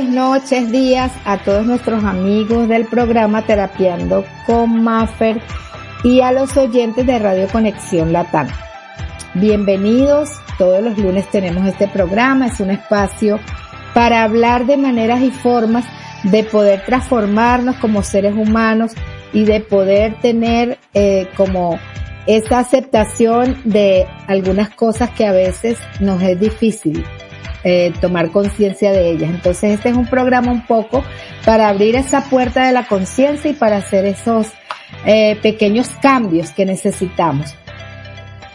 Tardes, noches, días a todos nuestros amigos del programa Terapiando con Maffer y a los oyentes de Radio Conexión Latam. Bienvenidos, todos los lunes tenemos este programa, es un espacio para hablar de maneras y formas de poder transformarnos como seres humanos y de poder tener eh, como esa aceptación de algunas cosas que a veces nos es difícil eh, tomar conciencia de ellas. Entonces este es un programa un poco para abrir esa puerta de la conciencia y para hacer esos eh, pequeños cambios que necesitamos.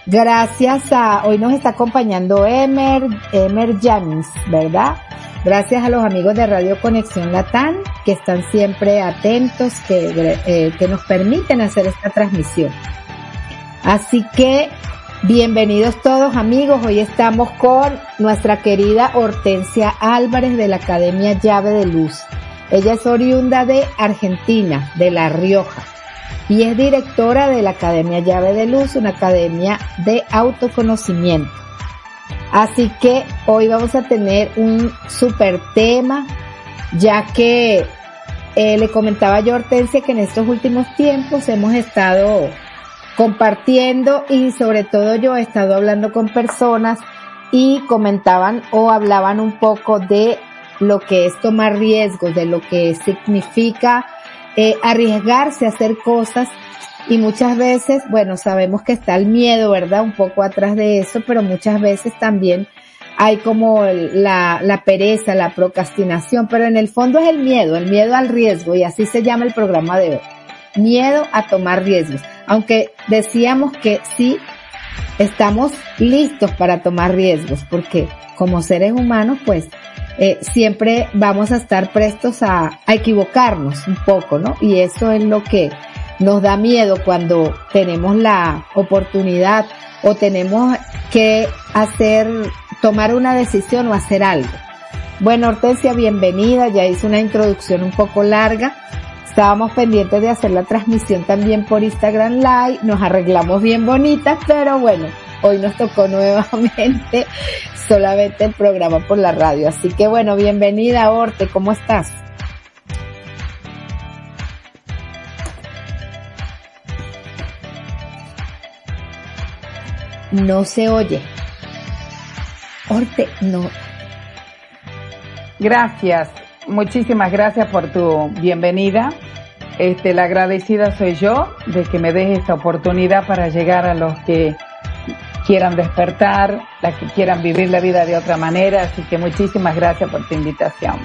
Gracias a, hoy nos está acompañando Emer, Emer James, ¿verdad? Gracias a los amigos de Radio Conexión Latán que están siempre atentos, que, eh, que nos permiten hacer esta transmisión. Así que Bienvenidos todos amigos, hoy estamos con nuestra querida Hortensia Álvarez de la Academia Llave de Luz. Ella es oriunda de Argentina, de La Rioja, y es directora de la Academia Llave de Luz, una academia de autoconocimiento. Así que hoy vamos a tener un super tema, ya que eh, le comentaba yo a Hortensia que en estos últimos tiempos hemos estado compartiendo y sobre todo yo he estado hablando con personas y comentaban o hablaban un poco de lo que es tomar riesgos, de lo que significa eh, arriesgarse a hacer cosas y muchas veces, bueno, sabemos que está el miedo, ¿verdad? Un poco atrás de eso, pero muchas veces también hay como la, la pereza, la procrastinación, pero en el fondo es el miedo, el miedo al riesgo y así se llama el programa de hoy. Miedo a tomar riesgos aunque decíamos que sí estamos listos para tomar riesgos, porque como seres humanos, pues eh, siempre vamos a estar prestos a, a equivocarnos un poco, ¿no? Y eso es lo que nos da miedo cuando tenemos la oportunidad o tenemos que hacer, tomar una decisión o hacer algo. Bueno, Hortensia, bienvenida. Ya hice una introducción un poco larga. Estábamos pendientes de hacer la transmisión también por Instagram Live, nos arreglamos bien bonitas, pero bueno, hoy nos tocó nuevamente solamente el programa por la radio. Así que bueno, bienvenida Orte, ¿cómo estás? No se oye. Orte, no. Gracias. Muchísimas gracias por tu bienvenida. Este, la agradecida soy yo de que me des esta oportunidad para llegar a los que quieran despertar, las que quieran vivir la vida de otra manera. Así que muchísimas gracias por tu invitación.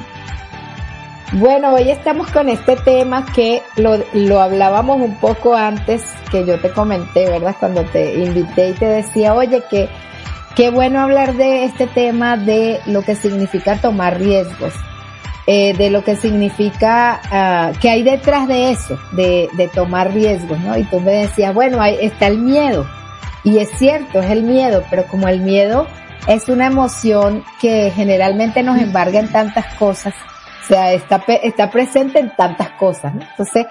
Bueno, hoy estamos con este tema que lo, lo hablábamos un poco antes que yo te comenté, ¿verdad? Cuando te invité y te decía, oye, que qué bueno hablar de este tema de lo que significa tomar riesgos eh, de lo que significa, uh, que hay detrás de eso, de, de, tomar riesgos, ¿no? Y tú me decías, bueno, ahí está el miedo. Y es cierto, es el miedo, pero como el miedo es una emoción que generalmente nos embarga en tantas cosas, o sea, está, está presente en tantas cosas, ¿no? Entonces,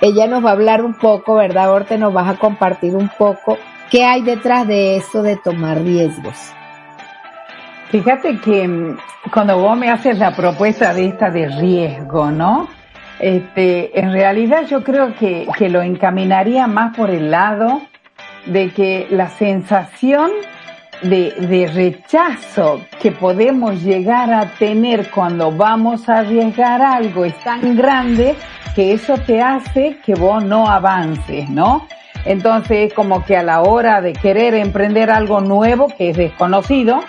ella nos va a hablar un poco, ¿verdad, Orte? Nos vas a compartir un poco qué hay detrás de eso de tomar riesgos. Fíjate que mm, cuando vos me haces la propuesta de esta de riesgo, ¿no? Este, en realidad yo creo que, que lo encaminaría más por el lado de que la sensación de, de rechazo que podemos llegar a tener cuando vamos a arriesgar algo es tan grande que eso te hace que vos no avances, ¿no? Entonces, como que a la hora de querer emprender algo nuevo que es desconocido,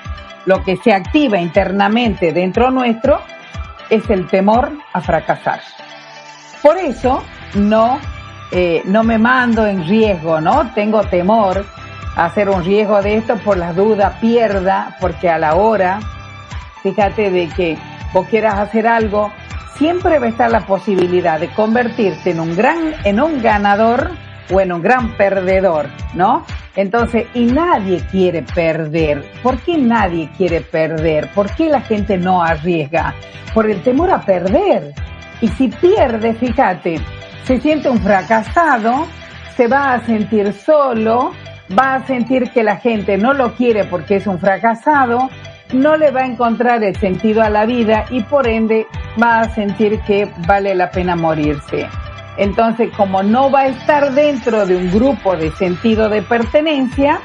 lo que se activa internamente dentro nuestro es el temor a fracasar. Por eso no, eh, no me mando en riesgo, ¿no? Tengo temor a hacer un riesgo de esto por las dudas, pierda, porque a la hora, fíjate de que vos quieras hacer algo, siempre va a estar la posibilidad de convertirte en un gran, en un ganador o en un gran perdedor, ¿no? Entonces, y nadie quiere perder. ¿Por qué nadie quiere perder? ¿Por qué la gente no arriesga? Por el temor a perder. Y si pierde, fíjate, se siente un fracasado, se va a sentir solo, va a sentir que la gente no lo quiere porque es un fracasado no le va a encontrar el sentido a la vida y por ende va a sentir que vale la pena morirse. Entonces, como no va a estar dentro de un grupo de sentido de pertenencia,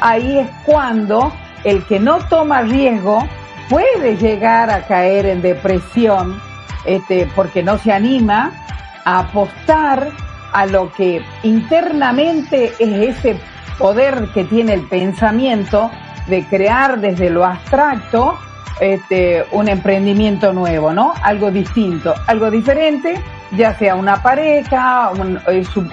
ahí es cuando el que no toma riesgo puede llegar a caer en depresión, este, porque no se anima a apostar a lo que internamente es ese poder que tiene el pensamiento de crear desde lo abstracto este, un emprendimiento nuevo, ¿no? Algo distinto, algo diferente, ya sea una pareja,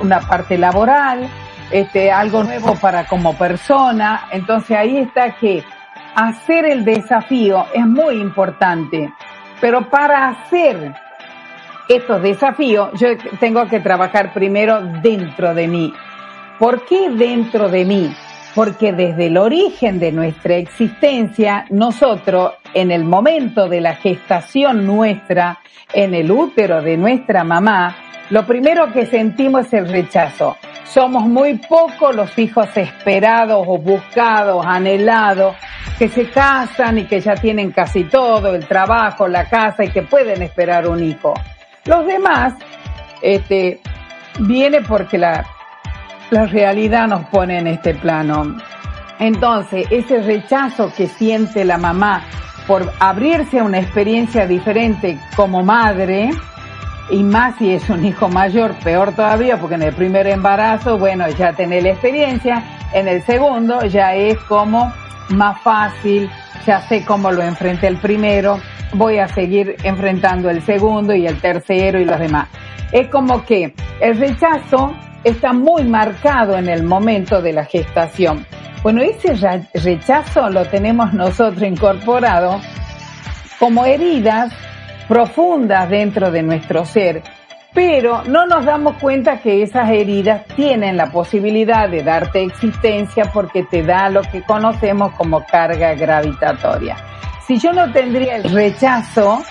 una parte laboral, este, algo nuevo para como persona. Entonces ahí está que hacer el desafío es muy importante, pero para hacer estos desafíos yo tengo que trabajar primero dentro de mí. ¿Por qué dentro de mí? Porque desde el origen de nuestra existencia, nosotros, en el momento de la gestación nuestra, en el útero de nuestra mamá, lo primero que sentimos es el rechazo. Somos muy pocos los hijos esperados o buscados, anhelados, que se casan y que ya tienen casi todo, el trabajo, la casa y que pueden esperar un hijo. Los demás, este, viene porque la, la realidad nos pone en este plano. Entonces, ese rechazo que siente la mamá por abrirse a una experiencia diferente como madre, y más si es un hijo mayor, peor todavía, porque en el primer embarazo, bueno, ya tenés la experiencia, en el segundo ya es como más fácil, ya sé cómo lo enfrenté el primero, voy a seguir enfrentando el segundo y el tercero y los demás. Es como que el rechazo está muy marcado en el momento de la gestación. Bueno, ese rechazo lo tenemos nosotros incorporado como heridas profundas dentro de nuestro ser, pero no nos damos cuenta que esas heridas tienen la posibilidad de darte existencia porque te da lo que conocemos como carga gravitatoria. Si yo no tendría el rechazo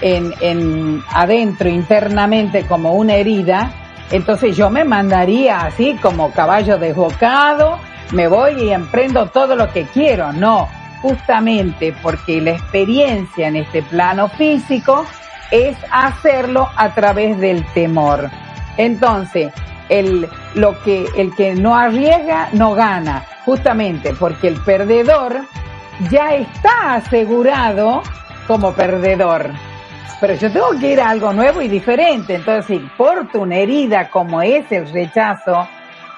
en, en adentro, internamente, como una herida, entonces yo me mandaría así como caballo desbocado, me voy y emprendo todo lo que quiero. No, justamente porque la experiencia en este plano físico es hacerlo a través del temor. Entonces, el, lo que, el que no arriesga no gana, justamente porque el perdedor ya está asegurado como perdedor. Pero yo tengo que ir a algo nuevo y diferente. Entonces, si una herida como es el rechazo,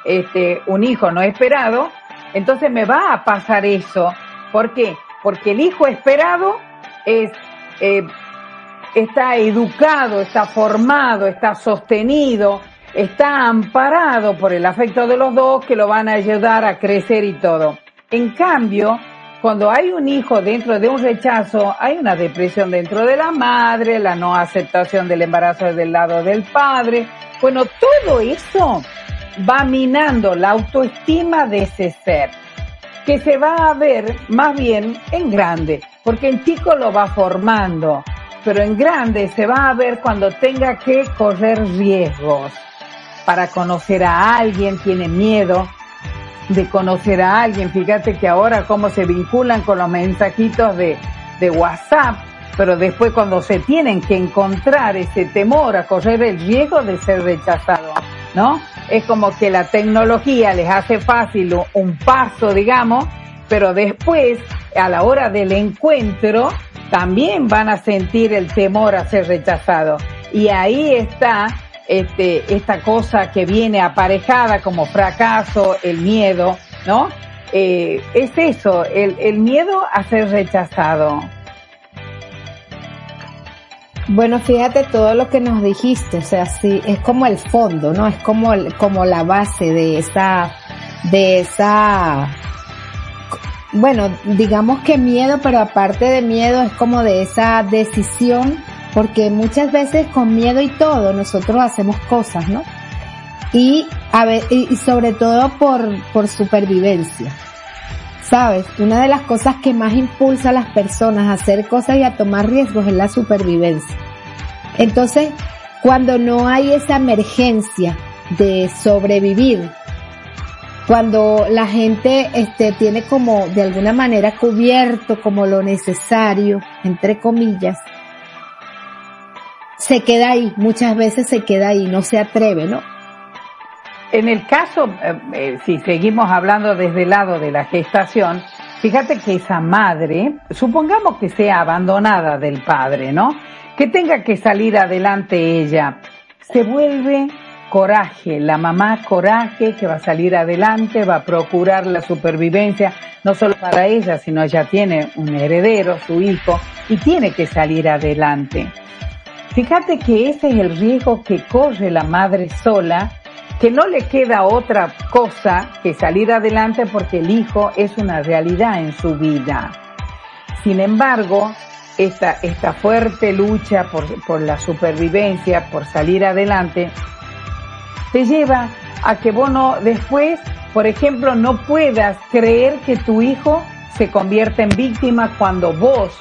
este, un hijo no esperado, entonces me va a pasar eso ¿Por qué? Porque el hijo esperado es, eh, está educado, está formado, está sostenido, está amparado por el afecto de los dos que lo van a ayudar a crecer y todo. En cambio, cuando hay un hijo dentro de un rechazo, hay una depresión dentro de la madre, la no aceptación del embarazo del lado del padre. Bueno, todo eso va minando la autoestima de ese ser que se va a ver más bien en grande, porque en chico lo va formando, pero en grande se va a ver cuando tenga que correr riesgos para conocer a alguien, tiene miedo de conocer a alguien. Fíjate que ahora cómo se vinculan con los mensajitos de, de WhatsApp, pero después cuando se tienen que encontrar ese temor a correr el riesgo de ser rechazado, ¿no? Es como que la tecnología les hace fácil un paso, digamos, pero después, a la hora del encuentro, también van a sentir el temor a ser rechazado. Y ahí está este, esta cosa que viene aparejada como fracaso, el miedo, ¿no? Eh, es eso, el, el miedo a ser rechazado. Bueno, fíjate todo lo que nos dijiste, o sea, sí, es como el fondo, ¿no? Es como, como la base de esa, de esa, bueno, digamos que miedo, pero aparte de miedo es como de esa decisión, porque muchas veces con miedo y todo nosotros hacemos cosas, ¿no? Y, a y sobre todo por, por supervivencia. Sabes, una de las cosas que más impulsa a las personas a hacer cosas y a tomar riesgos es la supervivencia. Entonces, cuando no hay esa emergencia de sobrevivir, cuando la gente este, tiene como de alguna manera cubierto como lo necesario, entre comillas, se queda ahí, muchas veces se queda ahí, no se atreve, ¿no? En el caso, eh, eh, si seguimos hablando desde el lado de la gestación, fíjate que esa madre, supongamos que sea abandonada del padre, ¿no? Que tenga que salir adelante ella, se vuelve coraje, la mamá coraje que va a salir adelante, va a procurar la supervivencia, no solo para ella, sino ella tiene un heredero, su hijo, y tiene que salir adelante. Fíjate que ese es el riesgo que corre la madre sola, que no le queda otra cosa que salir adelante porque el hijo es una realidad en su vida. Sin embargo, esta, esta fuerte lucha por, por la supervivencia, por salir adelante, te lleva a que vos no, después, por ejemplo, no puedas creer que tu hijo se convierte en víctima cuando vos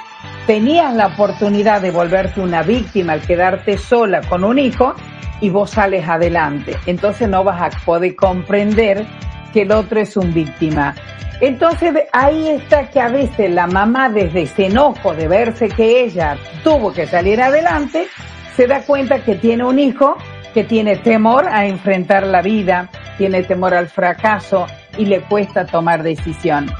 tenías la oportunidad de volverte una víctima al quedarte sola con un hijo y vos sales adelante. Entonces no vas a poder comprender que el otro es un víctima. Entonces ahí está que a veces la mamá desde ese enojo de verse que ella tuvo que salir adelante, se da cuenta que tiene un hijo que tiene temor a enfrentar la vida, tiene temor al fracaso y le cuesta tomar decisión.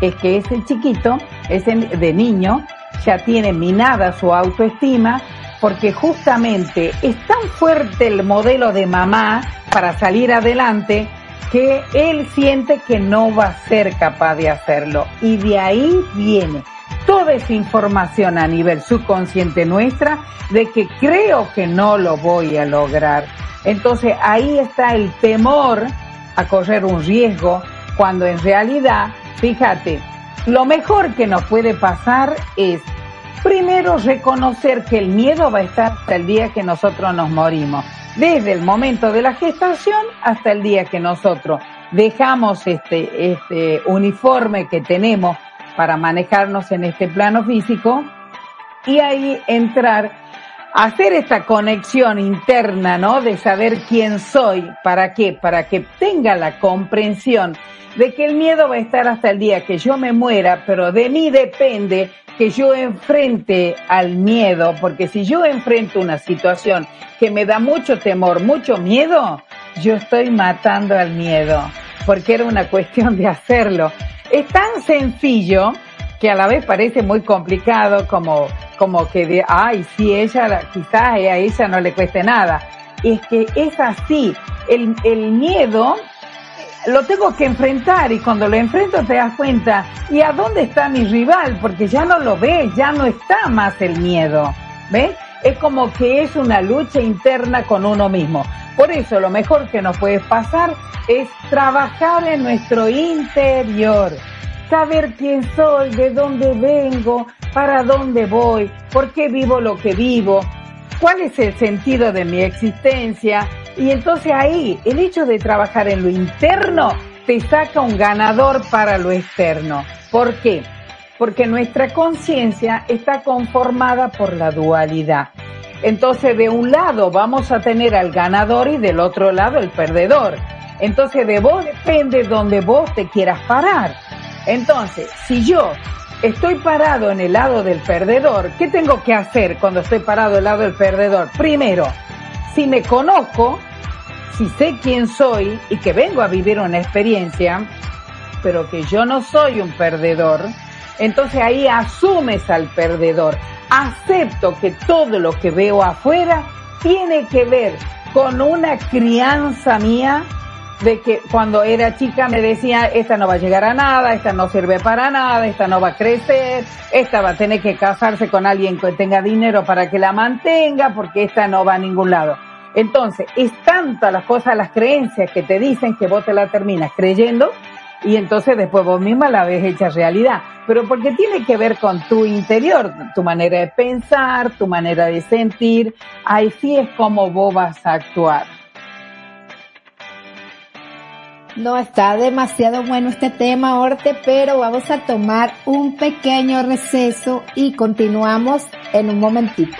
Es que ese chiquito, ese de niño, ya tiene minada su autoestima porque justamente es tan fuerte el modelo de mamá para salir adelante que él siente que no va a ser capaz de hacerlo. Y de ahí viene toda esa información a nivel subconsciente nuestra de que creo que no lo voy a lograr. Entonces ahí está el temor a correr un riesgo cuando en realidad, fíjate, lo mejor que nos puede pasar es primero reconocer que el miedo va a estar hasta el día que nosotros nos morimos, desde el momento de la gestación hasta el día que nosotros dejamos este, este uniforme que tenemos para manejarnos en este plano físico y ahí entrar hacer esta conexión interna, ¿no? De saber quién soy, para qué, para que tenga la comprensión de que el miedo va a estar hasta el día que yo me muera, pero de mí depende que yo enfrente al miedo, porque si yo enfrento una situación que me da mucho temor, mucho miedo, yo estoy matando al miedo, porque era una cuestión de hacerlo. Es tan sencillo que a la vez parece muy complicado como, como que de, ay, si ella, quizás a ella no le cueste nada. Es que es así. El, el miedo lo tengo que enfrentar y cuando lo enfrento te das cuenta, ¿y a dónde está mi rival? Porque ya no lo ves, ya no está más el miedo. ¿Ves? Es como que es una lucha interna con uno mismo. Por eso lo mejor que nos puede pasar es trabajar en nuestro interior, saber quién soy, de dónde vengo, para dónde voy, por qué vivo lo que vivo, cuál es el sentido de mi existencia. Y entonces ahí, el hecho de trabajar en lo interno te saca un ganador para lo externo. ¿Por qué? Porque nuestra conciencia está conformada por la dualidad. Entonces, de un lado vamos a tener al ganador y del otro lado el perdedor. Entonces, de vos depende donde vos te quieras parar. Entonces, si yo estoy parado en el lado del perdedor, ¿qué tengo que hacer cuando estoy parado el lado del perdedor? Primero, si me conozco, si sé quién soy y que vengo a vivir una experiencia, pero que yo no soy un perdedor, entonces ahí asumes al perdedor. Acepto que todo lo que veo afuera tiene que ver con una crianza mía de que cuando era chica me decía, esta no va a llegar a nada, esta no sirve para nada, esta no va a crecer, esta va a tener que casarse con alguien que tenga dinero para que la mantenga, porque esta no va a ningún lado. Entonces, es tanta las cosas, las creencias que te dicen que vos te la terminas creyendo y entonces después vos misma la ves hecha realidad. Pero porque tiene que ver con tu interior, tu manera de pensar, tu manera de sentir, ahí sí es como vos vas a actuar. No, está demasiado bueno este tema, Orte, pero vamos a tomar un pequeño receso y continuamos en un momentito.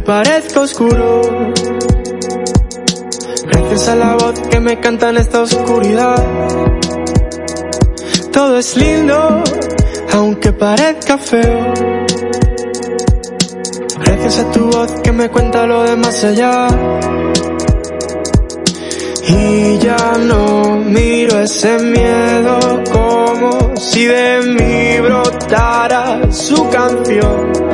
Parezca oscuro. Gracias a la voz que me canta en esta oscuridad. Todo es lindo, aunque parezca feo. Gracias a tu voz que me cuenta lo de más allá. Y ya no miro ese miedo como si de mí brotara su canción.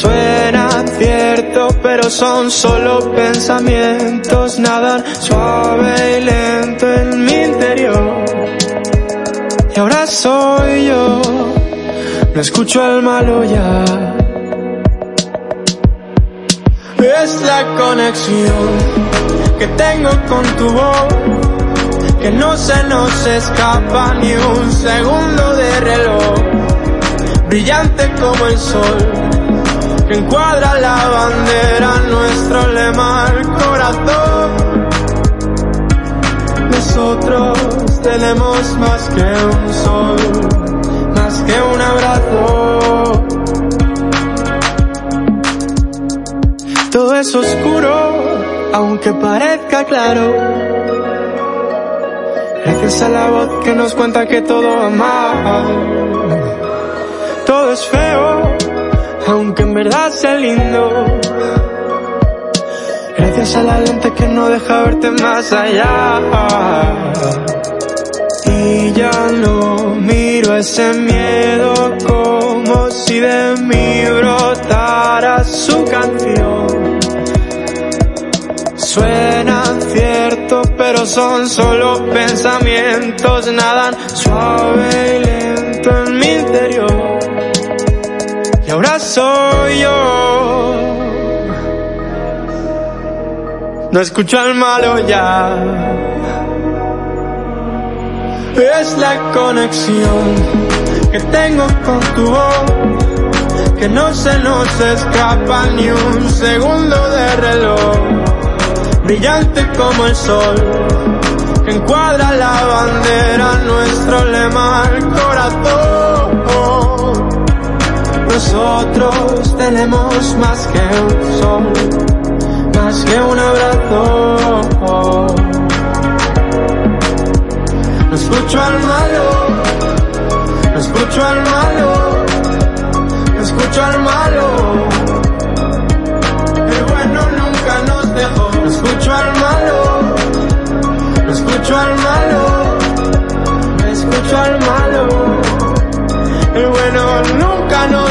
Suena cierto, pero son solo pensamientos, nadan suave y lento en mi interior. Y ahora soy yo, no escucho al malo ya. Es la conexión que tengo con tu voz, que no se nos escapa ni un segundo de reloj, brillante como el sol, que encuadra la bandera, nuestro lema al corazón. Nosotros tenemos más que un sol, más que un abrazo. Todo es oscuro, aunque parezca claro. Gracias a la voz que nos cuenta que todo va mal. Todo es feo, aunque Gracias a la lente que no deja verte más allá. Y ya no miro ese miedo como si de mí brotara su canción. Suenan cierto, pero son solo pensamientos, nadan suave y lento soy yo. No escucho al malo ya. Es la conexión que tengo con tu voz, que no se nos escapa ni un segundo de reloj brillante como el sol, que encuadra la bandera, nuestro lema al corazón. Nosotros tenemos más que un sol, más que un abrazo. No escucho al malo, no escucho al malo, no escucho al malo. El bueno nunca nos dejó. No escucho al malo, no escucho al malo, no escucho al malo. El bueno nunca nos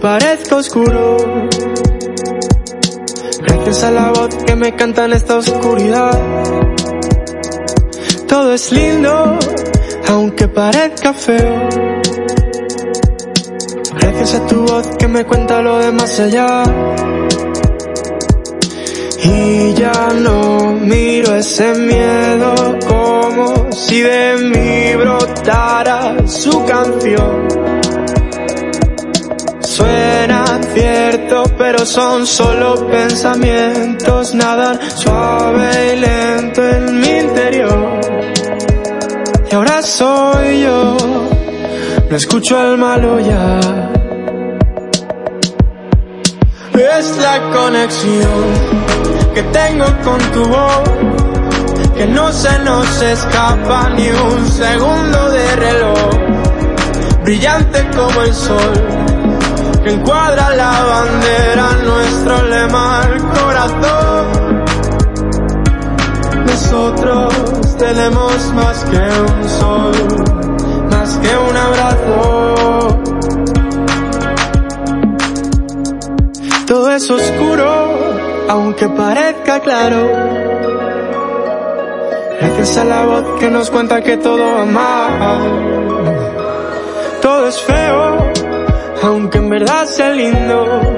parezca oscuro. Gracias a la voz que me canta en esta oscuridad. Todo es lindo, aunque parezca feo. Gracias a tu voz que me cuenta lo de más allá. Y ya no miro ese miedo como si de mí brotara su canción. Suena cierto, pero son solo pensamientos, nadan suave y lento en mi interior. Y ahora soy yo, no escucho al malo ya. Es la conexión que tengo con tu voz, que no se nos escapa ni un segundo de reloj, brillante como el sol, que encuadra la bandera, nuestro lema al corazón. Nosotros tenemos más que un sol, más que un abrazo. Todo es oscuro, aunque parezca claro. Gracias la voz que nos cuenta que todo va mal. Todo es feo, aunque lindo.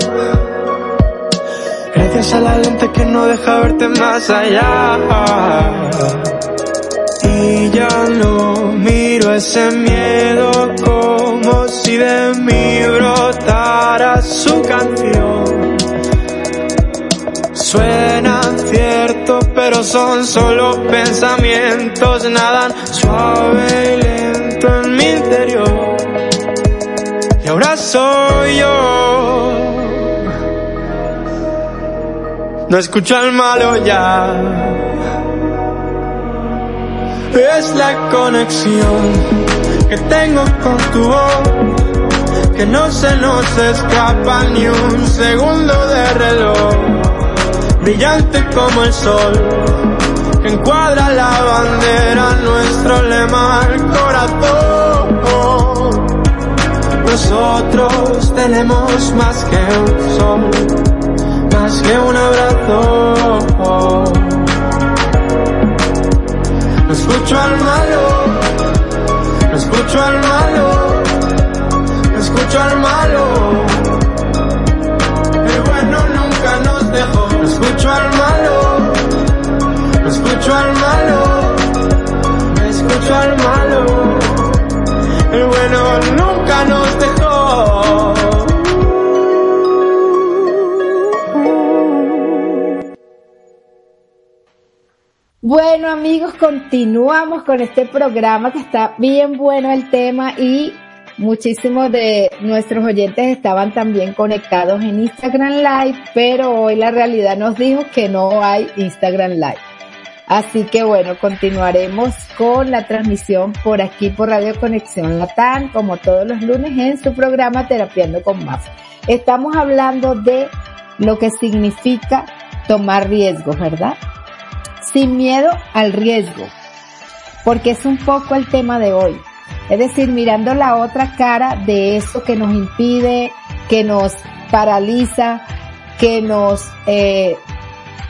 Gracias a la lente que no deja verte más allá. Y ya no miro ese miedo como si de mí brotara su canción. Suena cierto, pero son solo pensamientos, nadan suave y lento en mi interior. Y ahora soy No escucho al malo ya. Es la conexión que tengo con tu voz, que no se nos escapa ni un segundo de reloj, brillante como el sol, que encuadra la bandera, nuestro lema al corazón. Nosotros tenemos más que un sol, que un abrazo. Escucho al malo, escucho al malo, no escucho al malo. El bueno nunca nos dejó. Escucho al malo, escucho al malo, no escucho al malo. El bueno nunca nos dejó. Bueno amigos, continuamos con este programa que está bien bueno el tema y muchísimos de nuestros oyentes estaban también conectados en Instagram Live, pero hoy la realidad nos dijo que no hay Instagram Live. Así que bueno, continuaremos con la transmisión por aquí por Radio Conexión Latán, como todos los lunes en su programa Terapiando con Más. Estamos hablando de lo que significa tomar riesgos, ¿verdad? Sin miedo al riesgo, porque es un poco el tema de hoy. Es decir, mirando la otra cara de eso que nos impide, que nos paraliza, que nos eh,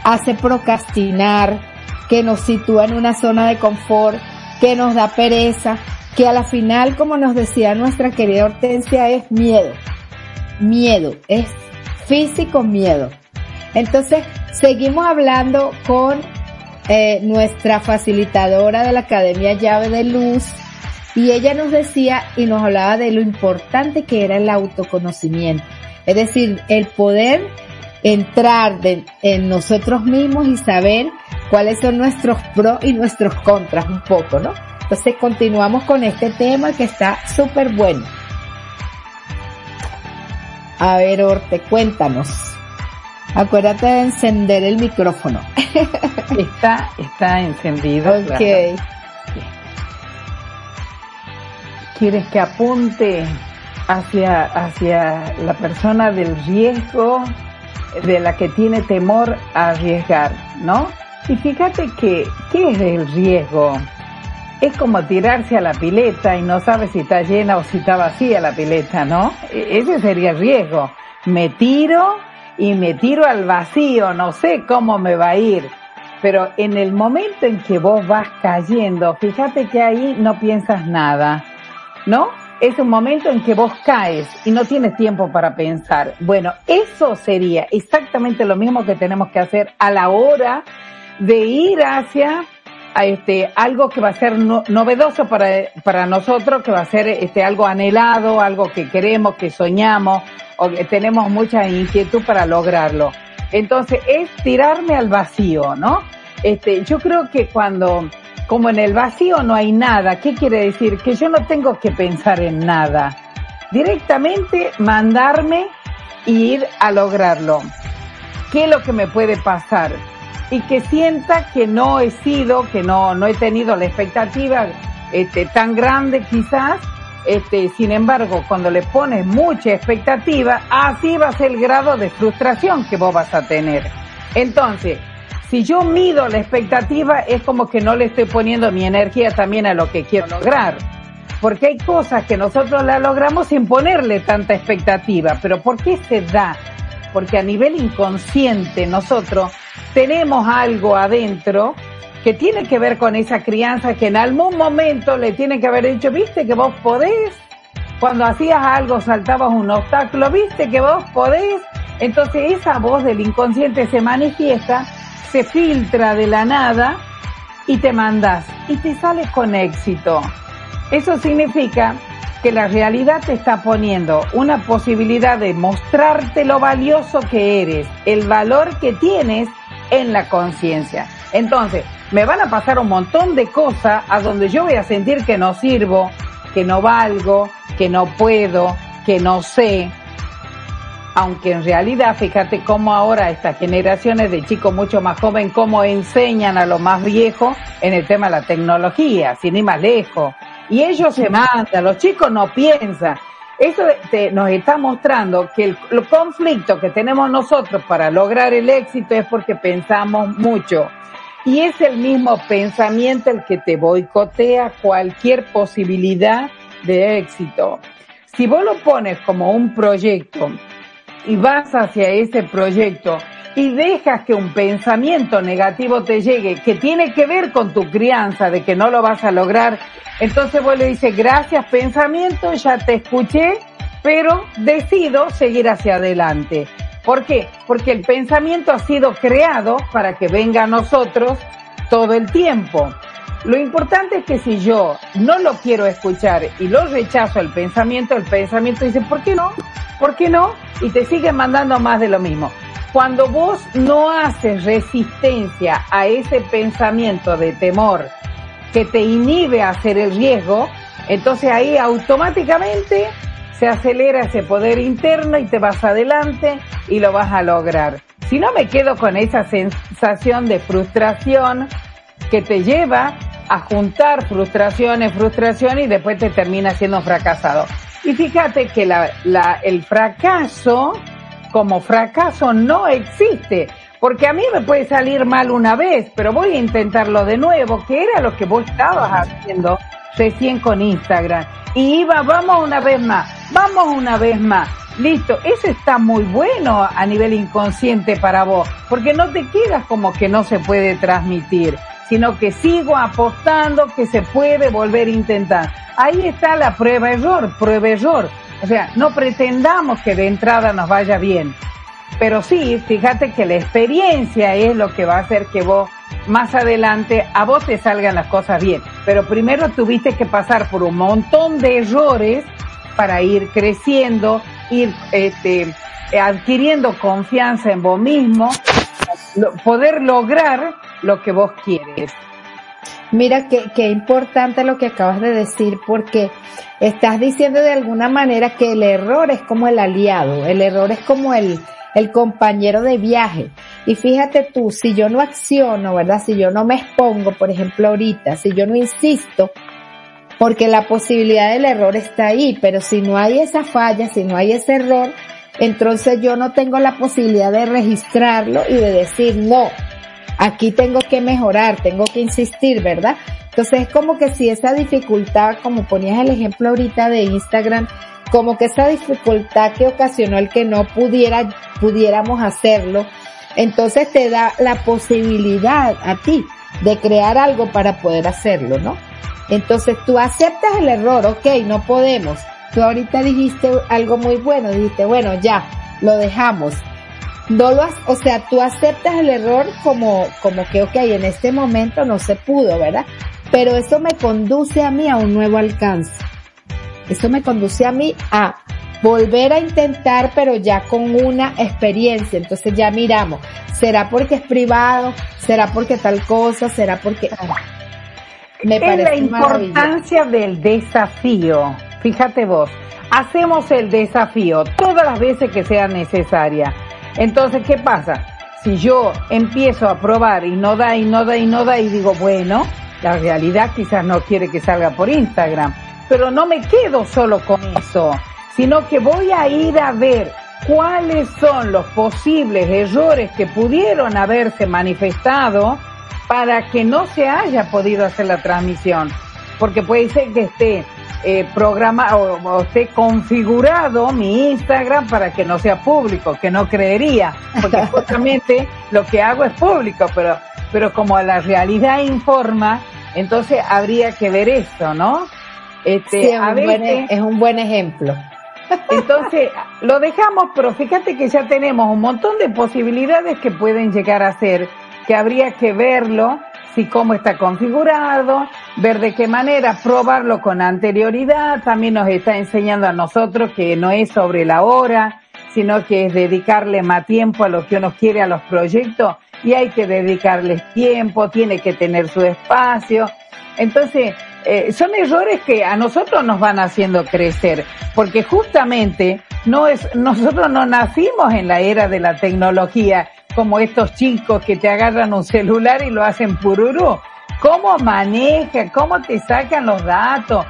hace procrastinar, que nos sitúa en una zona de confort, que nos da pereza, que a la final, como nos decía nuestra querida Hortensia, es miedo. Miedo, es físico miedo. Entonces, seguimos hablando con eh, nuestra facilitadora de la Academia Llave de Luz, y ella nos decía y nos hablaba de lo importante que era el autoconocimiento. Es decir, el poder entrar en nosotros mismos y saber cuáles son nuestros pros y nuestros contras un poco, ¿no? Entonces continuamos con este tema que está súper bueno. A ver, Orte, cuéntanos. Acuérdate de encender el micrófono. Está, está encendido. Ok. claro. ¿Quieres que apunte hacia, hacia la persona del riesgo, de la que tiene temor a arriesgar, ¿no? Y fíjate que, ¿qué es el riesgo? Es como tirarse a la pileta y no sabes si está llena o si está vacía la pileta, ¿no? E- Ese sería el riesgo. Me tiro y me tiro al vacío, no sé cómo me va a ir. Pero en el momento en que vos vas cayendo, fíjate que ahí no piensas nada, ¿no? Es un momento en que vos caes y no tienes tiempo para pensar. Bueno, eso sería exactamente lo mismo que tenemos que hacer a la hora de ir hacia este algo que va a ser no- novedoso para, para nosotros, que va a ser este algo anhelado, algo que queremos, que soñamos o que tenemos mucha inquietud para lograrlo. Entonces es tirarme al vacío, ¿no? Este, yo creo que cuando, como en el vacío no hay nada, ¿qué quiere decir? Que yo no tengo que pensar en nada. Directamente mandarme y ir a lograrlo. ¿Qué es lo que me puede pasar? Y que sienta que no he sido, que no, no he tenido la expectativa este, tan grande quizás, este, sin embargo, cuando le pones mucha expectativa, así va a ser el grado de frustración que vos vas a tener. Entonces, si yo mido la expectativa, es como que no le estoy poniendo mi energía también a lo que quiero lograr. Porque hay cosas que nosotros la logramos sin ponerle tanta expectativa. Pero ¿por qué se da? Porque a nivel inconsciente nosotros tenemos algo adentro que tiene que ver con esa crianza que en algún momento le tiene que haber dicho, viste que vos podés, cuando hacías algo saltabas un obstáculo, viste que vos podés, entonces esa voz del inconsciente se manifiesta, se filtra de la nada y te mandas y te sales con éxito. Eso significa que la realidad te está poniendo una posibilidad de mostrarte lo valioso que eres, el valor que tienes en la conciencia. Entonces, me van a pasar un montón de cosas a donde yo voy a sentir que no sirvo, que no valgo, que no puedo, que no sé. Aunque en realidad, fíjate cómo ahora estas generaciones de chicos mucho más jóvenes, cómo enseñan a los más viejos en el tema de la tecnología, sin ir más lejos. Y ellos se mandan, los chicos no piensan. Eso nos está mostrando que el, el conflicto que tenemos nosotros para lograr el éxito es porque pensamos mucho. Y es el mismo pensamiento el que te boicotea cualquier posibilidad de éxito. Si vos lo pones como un proyecto y vas hacia ese proyecto y dejas que un pensamiento negativo te llegue, que tiene que ver con tu crianza, de que no lo vas a lograr, entonces vos le dices, gracias pensamiento, ya te escuché, pero decido seguir hacia adelante. ¿Por qué? Porque el pensamiento ha sido creado para que venga a nosotros todo el tiempo. Lo importante es que si yo no lo quiero escuchar y lo rechazo el pensamiento, el pensamiento dice, ¿por qué no? ¿Por qué no? Y te sigue mandando más de lo mismo. Cuando vos no haces resistencia a ese pensamiento de temor que te inhibe a hacer el riesgo, entonces ahí automáticamente se acelera ese poder interno y te vas adelante y lo vas a lograr. Si no me quedo con esa sensación de frustración que te lleva a juntar frustraciones, frustración y después te termina siendo fracasado. Y fíjate que la, la, el fracaso como fracaso no existe, porque a mí me puede salir mal una vez, pero voy a intentarlo de nuevo, que era lo que vos estabas haciendo recién con Instagram. Y iba, vamos una vez más, vamos una vez más. Listo, eso está muy bueno a nivel inconsciente para vos, porque no te quedas como que no se puede transmitir sino que sigo apostando que se puede volver a intentar. Ahí está la prueba-error, prueba-error. O sea, no pretendamos que de entrada nos vaya bien, pero sí, fíjate que la experiencia es lo que va a hacer que vos más adelante a vos te salgan las cosas bien. Pero primero tuviste que pasar por un montón de errores para ir creciendo, ir este, adquiriendo confianza en vos mismo, poder lograr lo que vos quieres. Mira qué, qué importante lo que acabas de decir porque estás diciendo de alguna manera que el error es como el aliado, el error es como el, el compañero de viaje. Y fíjate tú, si yo no acciono, ¿verdad? Si yo no me expongo, por ejemplo, ahorita, si yo no insisto, porque la posibilidad del error está ahí, pero si no hay esa falla, si no hay ese error, entonces yo no tengo la posibilidad de registrarlo y de decir, no, aquí tengo que mejorar, tengo que insistir, ¿verdad? Entonces es como que si esa dificultad, como ponías el ejemplo ahorita de Instagram, como que esa dificultad que ocasionó el que no pudiera, pudiéramos hacerlo, entonces te da la posibilidad a ti de crear algo para poder hacerlo, ¿no? Entonces tú aceptas el error, ok, no podemos. Tú ahorita dijiste algo muy bueno, dijiste, bueno, ya, lo dejamos no lo o sea, tú aceptas el error como, como que, ok, en este momento no se pudo, ¿verdad? Pero eso me conduce a mí a un nuevo alcance. Eso me conduce a mí a volver a intentar, pero ya con una experiencia. Entonces ya miramos, ¿será porque es privado? ¿Será porque tal cosa? ¿Será porque... me parece la importancia del desafío. Fíjate vos, hacemos el desafío todas las veces que sea necesaria entonces, ¿qué pasa? Si yo empiezo a probar y no da y no da y no da y digo, bueno, la realidad quizás no quiere que salga por Instagram, pero no me quedo solo con eso, sino que voy a ir a ver cuáles son los posibles errores que pudieron haberse manifestado para que no se haya podido hacer la transmisión. Porque puede ser que esté eh, programa o, esté configurado mi Instagram para que no sea público, que no creería, porque justamente lo que hago es público, pero pero como la realidad informa, entonces habría que ver eso, ¿no? Este, a veces, es un buen ejemplo. Entonces, lo dejamos, pero fíjate que ya tenemos un montón de posibilidades que pueden llegar a ser, que habría que verlo, si cómo está configurado, ver de qué manera, probarlo con anterioridad, también nos está enseñando a nosotros que no es sobre la hora, sino que es dedicarle más tiempo a lo que uno quiere a los proyectos y hay que dedicarles tiempo, tiene que tener su espacio. Entonces, eh, son errores que a nosotros nos van haciendo crecer, porque justamente no es, nosotros no nacimos en la era de la tecnología como estos chicos que te agarran un celular y lo hacen pururú. ¿Cómo maneja? ¿Cómo te sacan los datos?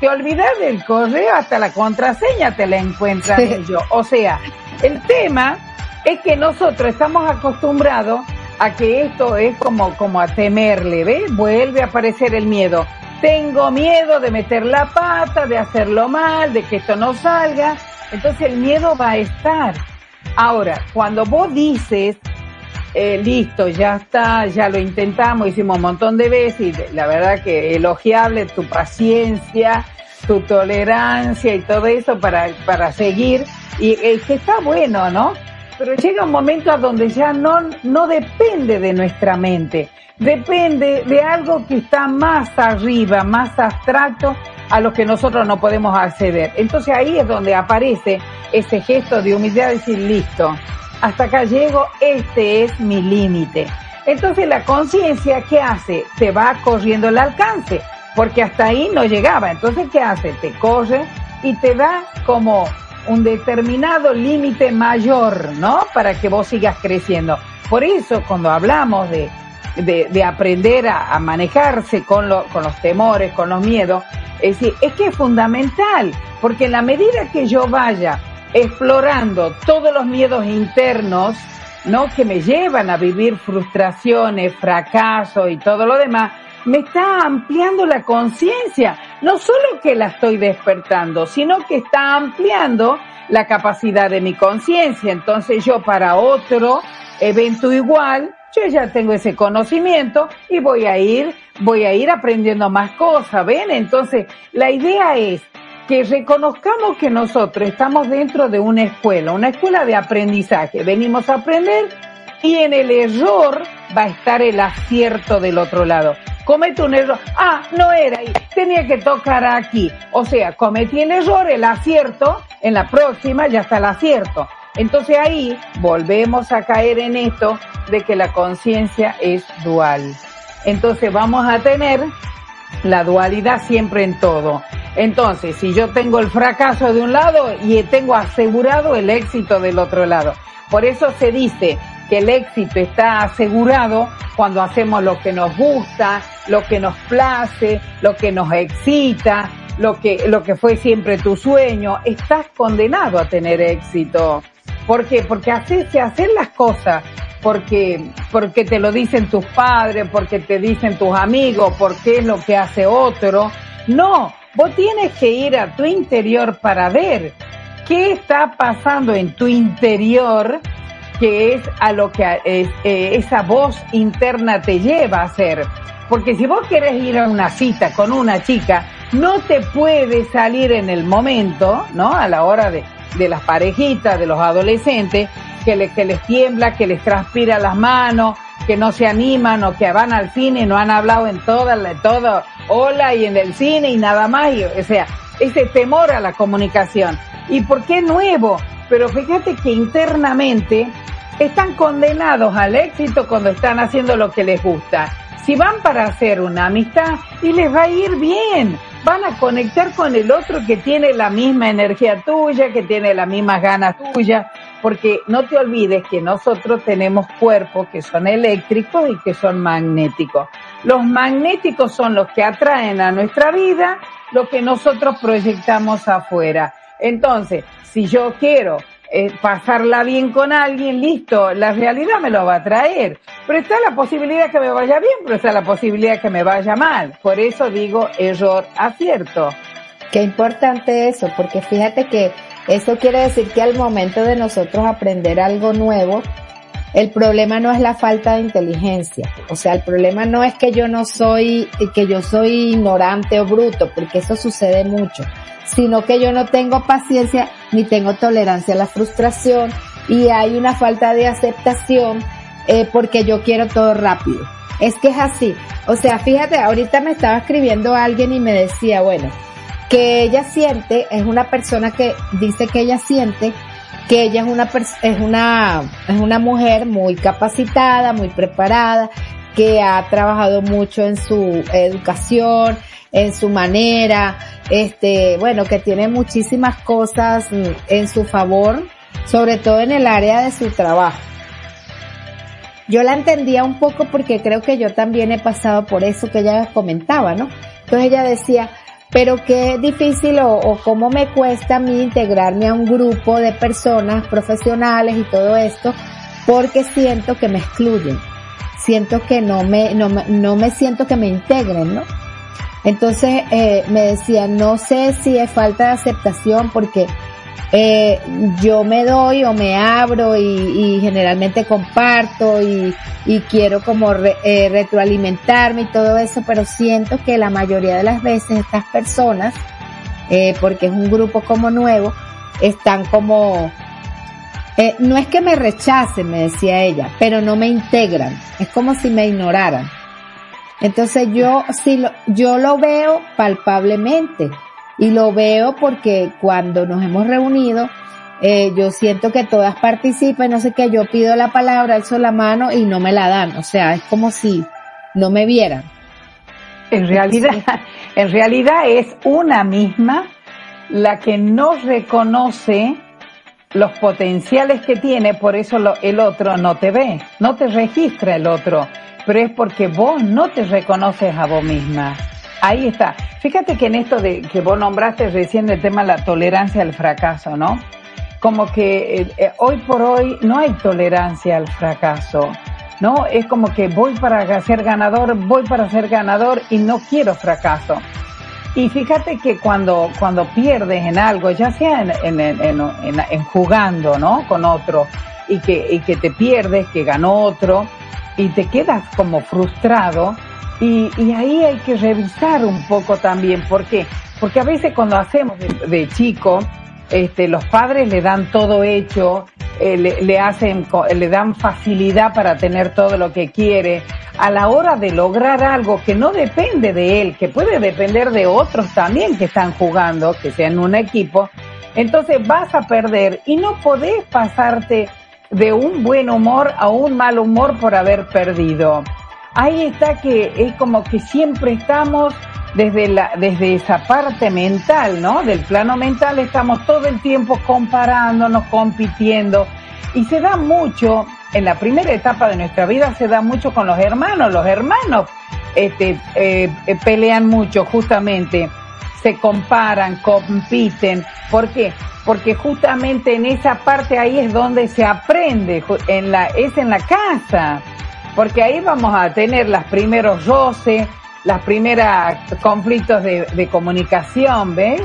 Te olvidas del correo, hasta la contraseña te la encuentran ellos. O sea, el tema es que nosotros estamos acostumbrados a que esto es como, como a temerle, ¿ves? Vuelve a aparecer el miedo. Tengo miedo de meter la pata, de hacerlo mal, de que esto no salga. Entonces el miedo va a estar. Ahora, cuando vos dices, eh, listo, ya está, ya lo intentamos, hicimos un montón de veces y la verdad que elogiable tu paciencia, tu tolerancia y todo eso para, para seguir y es que está bueno, ¿no? Pero llega un momento a donde ya no, no depende de nuestra mente, depende de algo que está más arriba, más abstracto a lo que nosotros no podemos acceder. Entonces ahí es donde aparece ese gesto de humildad, decir, listo, hasta acá llego, este es mi límite. Entonces la conciencia, ¿qué hace? Te va corriendo el alcance, porque hasta ahí no llegaba. Entonces, ¿qué hace? Te corre y te da como un determinado límite mayor, ¿no? Para que vos sigas creciendo. Por eso, cuando hablamos de, de, aprender a, manejarse con, con los temores, con los miedos, es decir, es que es fundamental, porque en la medida que yo vaya explorando todos los miedos internos, ¿no? Que me llevan a vivir frustraciones, fracaso y todo lo demás, me está ampliando la conciencia. No solo que la estoy despertando, sino que está ampliando la capacidad de mi conciencia. Entonces yo para otro evento igual, yo ya tengo ese conocimiento y voy a ir, voy a ir aprendiendo más cosas, ¿ven? Entonces la idea es que reconozcamos que nosotros estamos dentro de una escuela, una escuela de aprendizaje. Venimos a aprender y en el error va a estar el acierto del otro lado. Comete un error. Ah, no era ahí. Tenía que tocar aquí. O sea, cometí el error, el acierto. En la próxima ya está el acierto. Entonces ahí volvemos a caer en esto de que la conciencia es dual. Entonces vamos a tener la dualidad siempre en todo. Entonces, si yo tengo el fracaso de un lado y tengo asegurado el éxito del otro lado. Por eso se dice el éxito está asegurado cuando hacemos lo que nos gusta, lo que nos place, lo que nos excita, lo que, lo que fue siempre tu sueño. Estás condenado a tener éxito. ¿Por qué? Porque haces hacer las cosas porque, porque te lo dicen tus padres, porque te dicen tus amigos, porque es lo que hace otro. No, vos tienes que ir a tu interior para ver qué está pasando en tu interior que es a lo que eh, esa voz interna te lleva a hacer. Porque si vos querés ir a una cita con una chica, no te puede salir en el momento, ¿no? A la hora de, de las parejitas, de los adolescentes, que, que les tiembla, que les transpira las manos, que no se animan o que van al cine y no han hablado en toda, todo, hola y en el cine y nada más, o sea, ese temor a la comunicación. ¿Y por qué nuevo? Pero fíjate que internamente están condenados al éxito cuando están haciendo lo que les gusta. Si van para hacer una amistad y les va a ir bien, van a conectar con el otro que tiene la misma energía tuya, que tiene las mismas ganas tuyas, porque no te olvides que nosotros tenemos cuerpos que son eléctricos y que son magnéticos. Los magnéticos son los que atraen a nuestra vida lo que nosotros proyectamos afuera. Entonces, si yo quiero eh, pasarla bien con alguien, listo, la realidad me lo va a traer. Pero está la posibilidad que me vaya bien, pero está la posibilidad que me vaya mal. Por eso digo error, acierto. Qué importante eso, porque fíjate que eso quiere decir que al momento de nosotros aprender algo nuevo, el problema no es la falta de inteligencia. O sea, el problema no es que yo no soy, que yo soy ignorante o bruto, porque eso sucede mucho, sino que yo no tengo paciencia ni tengo tolerancia a la frustración y hay una falta de aceptación eh, porque yo quiero todo rápido. Es que es así. O sea, fíjate, ahorita me estaba escribiendo alguien y me decía, bueno, que ella siente, es una persona que dice que ella siente que ella es una, es una, es una mujer muy capacitada, muy preparada, que ha trabajado mucho en su educación, en su manera, este, bueno, que tiene muchísimas cosas en su favor, sobre todo en el área de su trabajo. Yo la entendía un poco porque creo que yo también he pasado por eso que ella comentaba, ¿no? Entonces ella decía, pero qué difícil o, cómo me cuesta a mí integrarme a un grupo de personas profesionales y todo esto, porque siento que me excluyen, siento que no me, no, no me siento que me integren, ¿no? Entonces eh, me decía, no sé si es falta de aceptación porque eh, yo me doy o me abro y, generalmente comparto y, quiero como eh, retroalimentarme y todo eso, pero siento que la mayoría de las veces estas personas, eh, porque es un grupo como nuevo, están como, no es que me rechacen, me decía ella, pero no me integran, es como si me ignoraran. Entonces yo, si lo, yo lo veo palpablemente y lo veo porque cuando nos hemos reunido, eh, yo siento que todas participan, no sé qué, yo pido la palabra, alzo la mano y no me la dan. O sea, es como si no me vieran. En realidad, en realidad es una misma la que no reconoce los potenciales que tiene, por eso el otro no te ve, no te registra el otro, pero es porque vos no te reconoces a vos misma. Ahí está. Fíjate que en esto de que vos nombraste recién el tema de la tolerancia al fracaso, ¿no? Como que eh, eh, hoy por hoy no hay tolerancia al fracaso, ¿no? Es como que voy para ser ganador, voy para ser ganador y no quiero fracaso. Y fíjate que cuando, cuando pierdes en algo, ya sea en, en, en, en, jugando, ¿no? Con otro, y que, y que te pierdes, que ganó otro, y te quedas como frustrado, y, y, ahí hay que revisar un poco también, ¿por qué? Porque a veces cuando hacemos de, chico, este, los padres le dan todo hecho, eh, le, le, hacen, le dan facilidad para tener todo lo que quiere. A la hora de lograr algo que no depende de él, que puede depender de otros también que están jugando, que sean un equipo, entonces vas a perder y no podés pasarte de un buen humor a un mal humor por haber perdido ahí está que es como que siempre estamos desde la, desde esa parte mental, ¿no? Del plano mental estamos todo el tiempo comparándonos, compitiendo. Y se da mucho, en la primera etapa de nuestra vida se da mucho con los hermanos. Los hermanos, este, eh, eh pelean mucho justamente, se comparan, compiten. ¿Por qué? Porque justamente en esa parte ahí es donde se aprende, en la, es en la casa porque ahí vamos a tener los primeros roces, las primeras conflictos de, comunicación, ¿ves?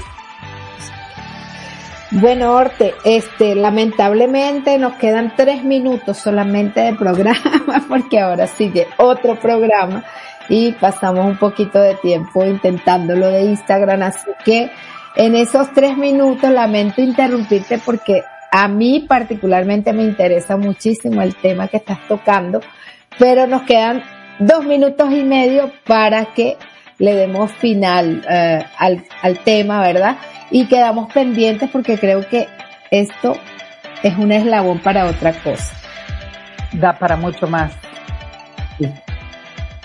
Bueno, Orte, este, lamentablemente nos quedan tres minutos solamente de programa, porque ahora sigue otro programa y pasamos un poquito de tiempo intentando lo de Instagram, así que en esos tres minutos lamento interrumpirte porque a mí particularmente me interesa muchísimo el tema que estás tocando pero nos quedan dos minutos y medio para que le demos final eh, al, al tema, ¿verdad? Y quedamos pendientes porque creo que esto es un eslabón para otra cosa. Da para mucho más.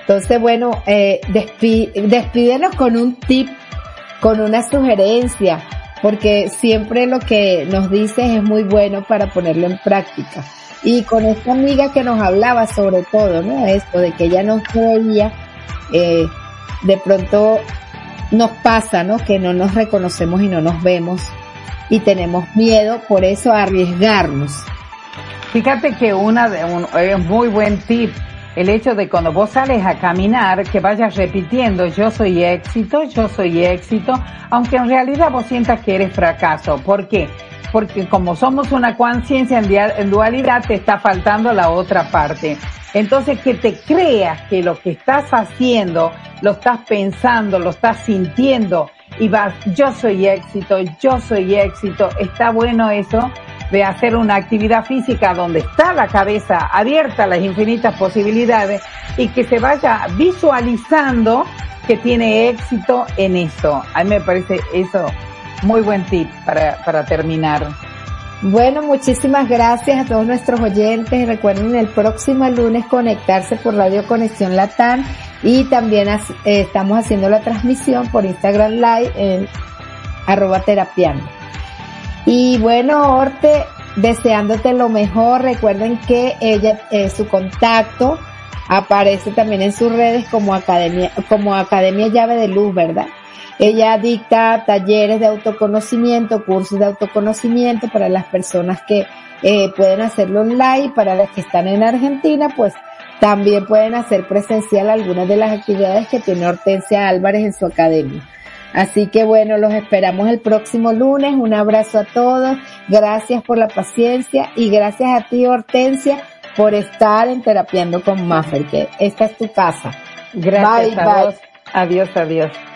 Entonces, bueno, eh, despídenos con un tip, con una sugerencia, porque siempre lo que nos dices es muy bueno para ponerlo en práctica. Y con esta amiga que nos hablaba sobre todo, ¿no? Esto de que ella nos veía, eh, de pronto nos pasa, ¿no? Que no nos reconocemos y no nos vemos y tenemos miedo, por eso a arriesgarnos. Fíjate que una de un, es muy buen tip el hecho de cuando vos sales a caminar, que vayas repitiendo yo soy éxito, yo soy éxito, aunque en realidad vos sientas que eres fracaso. ¿Por qué? Porque como somos una conciencia en dualidad, te está faltando la otra parte. Entonces, que te creas que lo que estás haciendo, lo estás pensando, lo estás sintiendo, y vas, yo soy éxito, yo soy éxito, está bueno eso de hacer una actividad física donde está la cabeza abierta a las infinitas posibilidades y que se vaya visualizando que tiene éxito en eso. A mí me parece eso muy buen tip para, para terminar. Bueno, muchísimas gracias a todos nuestros oyentes. Recuerden el próximo lunes conectarse por Radio Conexión Latam y también eh, estamos haciendo la transmisión por Instagram Live en arroba terapiano. Y bueno, Orte, deseándote lo mejor. Recuerden que ella, eh, su contacto aparece también en sus redes como Academia, como Academia Llave de Luz, ¿verdad? Ella dicta talleres de autoconocimiento, cursos de autoconocimiento para las personas que eh, pueden hacerlo online, para las que están en Argentina, pues también pueden hacer presencial algunas de las actividades que tiene Hortensia Álvarez en su academia. Así que bueno, los esperamos el próximo lunes. Un abrazo a todos. Gracias por la paciencia y gracias a ti, Hortensia, por estar en Terapiando con Maffer, que esta es tu casa. Gracias bye, bye. Adiós, adiós.